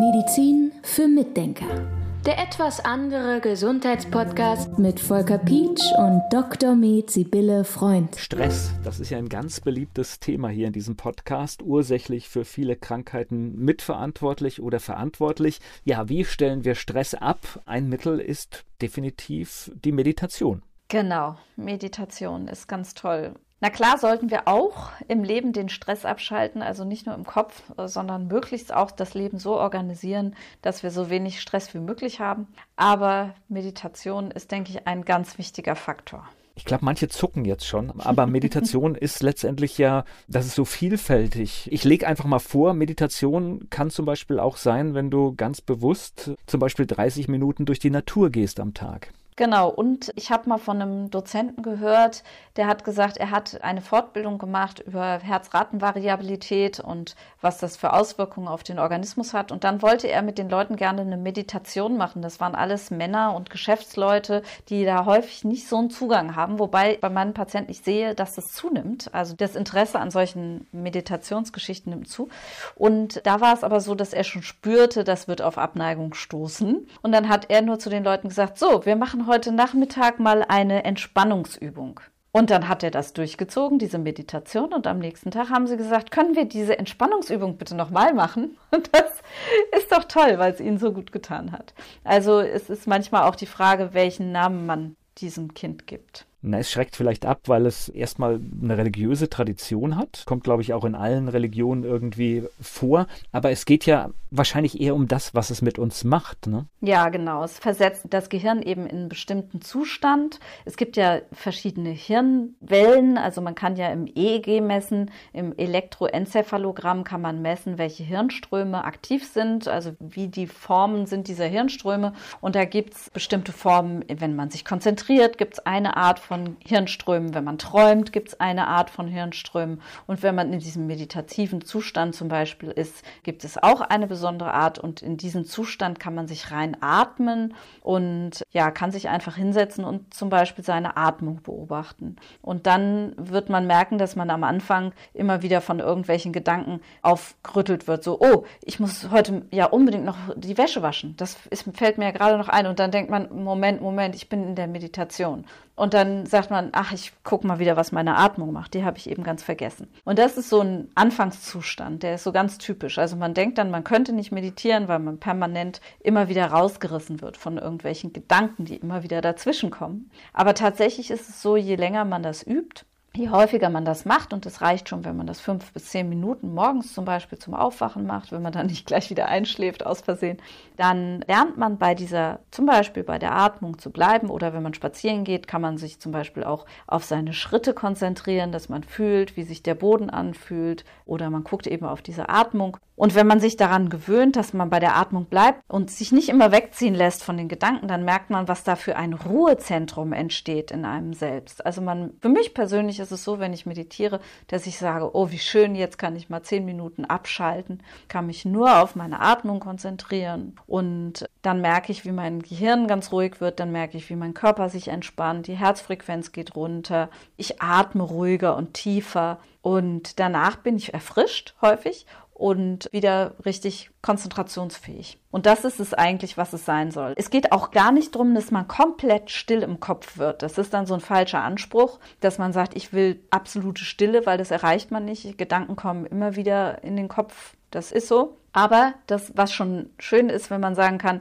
Medizin für Mitdenker. Der etwas andere Gesundheitspodcast mit Volker Pietsch und Dr. Med Sibylle Freund. Stress, das ist ja ein ganz beliebtes Thema hier in diesem Podcast, ursächlich für viele Krankheiten mitverantwortlich oder verantwortlich. Ja, wie stellen wir Stress ab? Ein Mittel ist definitiv die Meditation. Genau, Meditation ist ganz toll. Na klar sollten wir auch im Leben den Stress abschalten, also nicht nur im Kopf, sondern möglichst auch das Leben so organisieren, dass wir so wenig Stress wie möglich haben. Aber Meditation ist, denke ich, ein ganz wichtiger Faktor. Ich glaube, manche zucken jetzt schon, aber Meditation ist letztendlich ja, das ist so vielfältig. Ich lege einfach mal vor, Meditation kann zum Beispiel auch sein, wenn du ganz bewusst zum Beispiel 30 Minuten durch die Natur gehst am Tag. Genau, und ich habe mal von einem Dozenten gehört, der hat gesagt, er hat eine Fortbildung gemacht über Herzratenvariabilität und was das für Auswirkungen auf den Organismus hat. Und dann wollte er mit den Leuten gerne eine Meditation machen. Das waren alles Männer und Geschäftsleute, die da häufig nicht so einen Zugang haben. Wobei bei meinen Patienten ich sehe, dass das zunimmt. Also das Interesse an solchen Meditationsgeschichten nimmt zu. Und da war es aber so, dass er schon spürte, das wird auf Abneigung stoßen. Und dann hat er nur zu den Leuten gesagt, so, wir machen heute Nachmittag mal eine Entspannungsübung. Und dann hat er das durchgezogen, diese Meditation. Und am nächsten Tag haben sie gesagt, können wir diese Entspannungsübung bitte nochmal machen? Und das ist doch toll, weil es ihnen so gut getan hat. Also es ist manchmal auch die Frage, welchen Namen man diesem Kind gibt. Na, es schreckt vielleicht ab, weil es erstmal eine religiöse Tradition hat. Kommt, glaube ich, auch in allen Religionen irgendwie vor. Aber es geht ja wahrscheinlich eher um das, was es mit uns macht. Ne? Ja, genau. Es versetzt das Gehirn eben in einen bestimmten Zustand. Es gibt ja verschiedene Hirnwellen. Also man kann ja im EEG messen, im Elektroenzephalogramm kann man messen, welche Hirnströme aktiv sind, also wie die Formen sind dieser Hirnströme. Und da gibt es bestimmte Formen, wenn man sich konzentriert, gibt es eine Art von Hirnströmen. Wenn man träumt, gibt es eine Art von Hirnströmen. Und wenn man in diesem meditativen Zustand zum Beispiel ist, gibt es auch eine besondere Art. Und in diesem Zustand kann man sich rein atmen und ja, kann sich einfach hinsetzen und zum Beispiel seine Atmung beobachten. Und dann wird man merken, dass man am Anfang immer wieder von irgendwelchen Gedanken aufgerüttelt wird. So, oh, ich muss heute ja unbedingt noch die Wäsche waschen. Das ist, fällt mir ja gerade noch ein. Und dann denkt man, Moment, Moment, ich bin in der Meditation. Und dann sagt man, ach, ich gucke mal wieder, was meine Atmung macht. Die habe ich eben ganz vergessen. Und das ist so ein Anfangszustand, der ist so ganz typisch. Also man denkt dann, man könnte nicht meditieren, weil man permanent immer wieder rausgerissen wird von irgendwelchen Gedanken, die immer wieder dazwischen kommen. Aber tatsächlich ist es so, je länger man das übt, je häufiger man das macht, und es reicht schon, wenn man das fünf bis zehn Minuten morgens zum Beispiel zum Aufwachen macht, wenn man dann nicht gleich wieder einschläft aus Versehen, dann lernt man bei dieser, zum Beispiel bei der Atmung zu bleiben oder wenn man spazieren geht, kann man sich zum Beispiel auch auf seine Schritte konzentrieren, dass man fühlt, wie sich der Boden anfühlt oder man guckt eben auf diese Atmung. Und wenn man sich daran gewöhnt, dass man bei der Atmung bleibt und sich nicht immer wegziehen lässt von den Gedanken, dann merkt man, was da für ein Ruhezentrum entsteht in einem selbst. Also man, für mich persönlich ist es so, wenn ich meditiere, dass ich sage, oh, wie schön, jetzt kann ich mal zehn Minuten abschalten, kann mich nur auf meine Atmung konzentrieren. Und dann merke ich, wie mein Gehirn ganz ruhig wird, dann merke ich, wie mein Körper sich entspannt, die Herzfrequenz geht runter, ich atme ruhiger und tiefer. Und danach bin ich erfrischt häufig und wieder richtig konzentrationsfähig. Und das ist es eigentlich, was es sein soll. Es geht auch gar nicht darum, dass man komplett still im Kopf wird. Das ist dann so ein falscher Anspruch, dass man sagt, ich will absolute Stille, weil das erreicht man nicht. Gedanken kommen immer wieder in den Kopf. Das ist so. Aber das, was schon schön ist, wenn man sagen kann,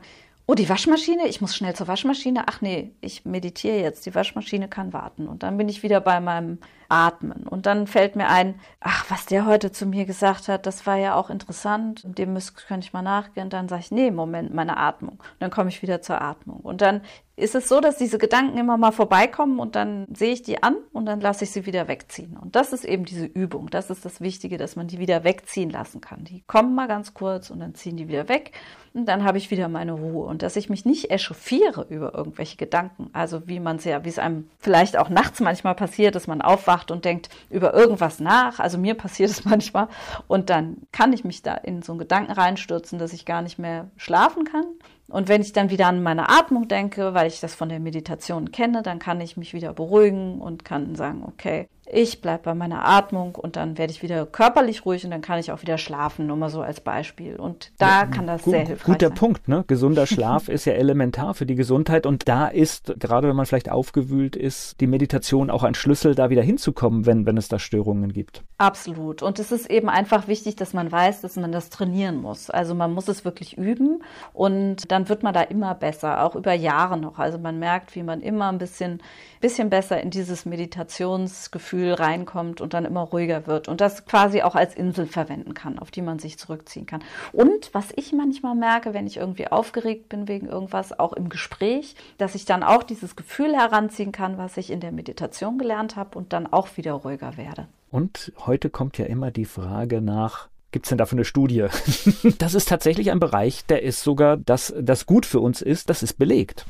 oh, die Waschmaschine, ich muss schnell zur Waschmaschine. Ach nee, ich meditiere jetzt, die Waschmaschine kann warten. Und dann bin ich wieder bei meinem atmen. Und dann fällt mir ein, ach, was der heute zu mir gesagt hat, das war ja auch interessant. Dem müsste, könnte ich mal nachgehen. Dann sage ich, nee, Moment, meine Atmung. Und dann komme ich wieder zur Atmung. Und dann ist es so, dass diese Gedanken immer mal vorbeikommen und dann sehe ich die an und dann lasse ich sie wieder wegziehen. Und das ist eben diese Übung. Das ist das Wichtige, dass man die wieder wegziehen lassen kann. Die kommen mal ganz kurz und dann ziehen die wieder weg und dann habe ich wieder meine Ruhe. Und dass ich mich nicht echauffiere über irgendwelche Gedanken. Also wie man es ja, wie es einem vielleicht auch nachts manchmal passiert, dass man aufwacht und denkt über irgendwas nach. Also mir passiert es manchmal. Und dann kann ich mich da in so einen Gedanken reinstürzen, dass ich gar nicht mehr schlafen kann. Und wenn ich dann wieder an meine Atmung denke, weil ich das von der Meditation kenne, dann kann ich mich wieder beruhigen und kann sagen, okay, ich bleibe bei meiner Atmung und dann werde ich wieder körperlich ruhig und dann kann ich auch wieder schlafen, nur mal so als Beispiel. Und da kann das gut, sehr hilfreich guter sein. Punkt, ne? Gesunder Schlaf ist ja elementar für die Gesundheit und da ist, gerade wenn man vielleicht aufgewühlt ist, die Meditation auch ein Schlüssel, da wieder hinzukommen, wenn, wenn es da Störungen gibt. Absolut. Und es ist eben einfach wichtig, dass man weiß, dass man das trainieren muss. Also man muss es wirklich üben und dann wird man da immer besser, auch über Jahre noch. Also man merkt, wie man immer ein bisschen, bisschen besser in dieses Meditationsgefühl reinkommt und dann immer ruhiger wird und das quasi auch als Insel verwenden kann, auf die man sich zurückziehen kann. Und was ich manchmal merke, wenn ich irgendwie aufgeregt bin wegen irgendwas, auch im Gespräch, dass ich dann auch dieses Gefühl heranziehen kann, was ich in der Meditation gelernt habe und dann auch wieder ruhiger werde. Und heute kommt ja immer die Frage nach, Gibt es denn dafür eine Studie? das ist tatsächlich ein Bereich, der ist sogar, dass das gut für uns ist, das ist belegt.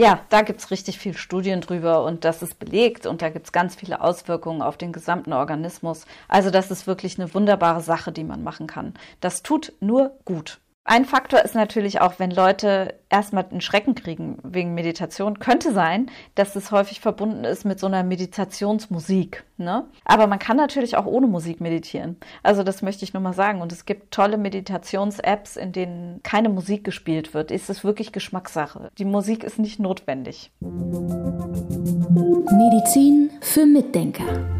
Ja, da gibt es richtig viel Studien drüber und das ist belegt und da gibt es ganz viele Auswirkungen auf den gesamten Organismus. Also das ist wirklich eine wunderbare Sache, die man machen kann. Das tut nur gut. Ein Faktor ist natürlich auch, wenn Leute erstmal einen Schrecken kriegen wegen Meditation, könnte sein, dass es häufig verbunden ist mit so einer Meditationsmusik. Ne? Aber man kann natürlich auch ohne Musik meditieren. Also das möchte ich nur mal sagen. Und es gibt tolle Meditations-Apps, in denen keine Musik gespielt wird. Es ist wirklich Geschmackssache. Die Musik ist nicht notwendig. Medizin für Mitdenker.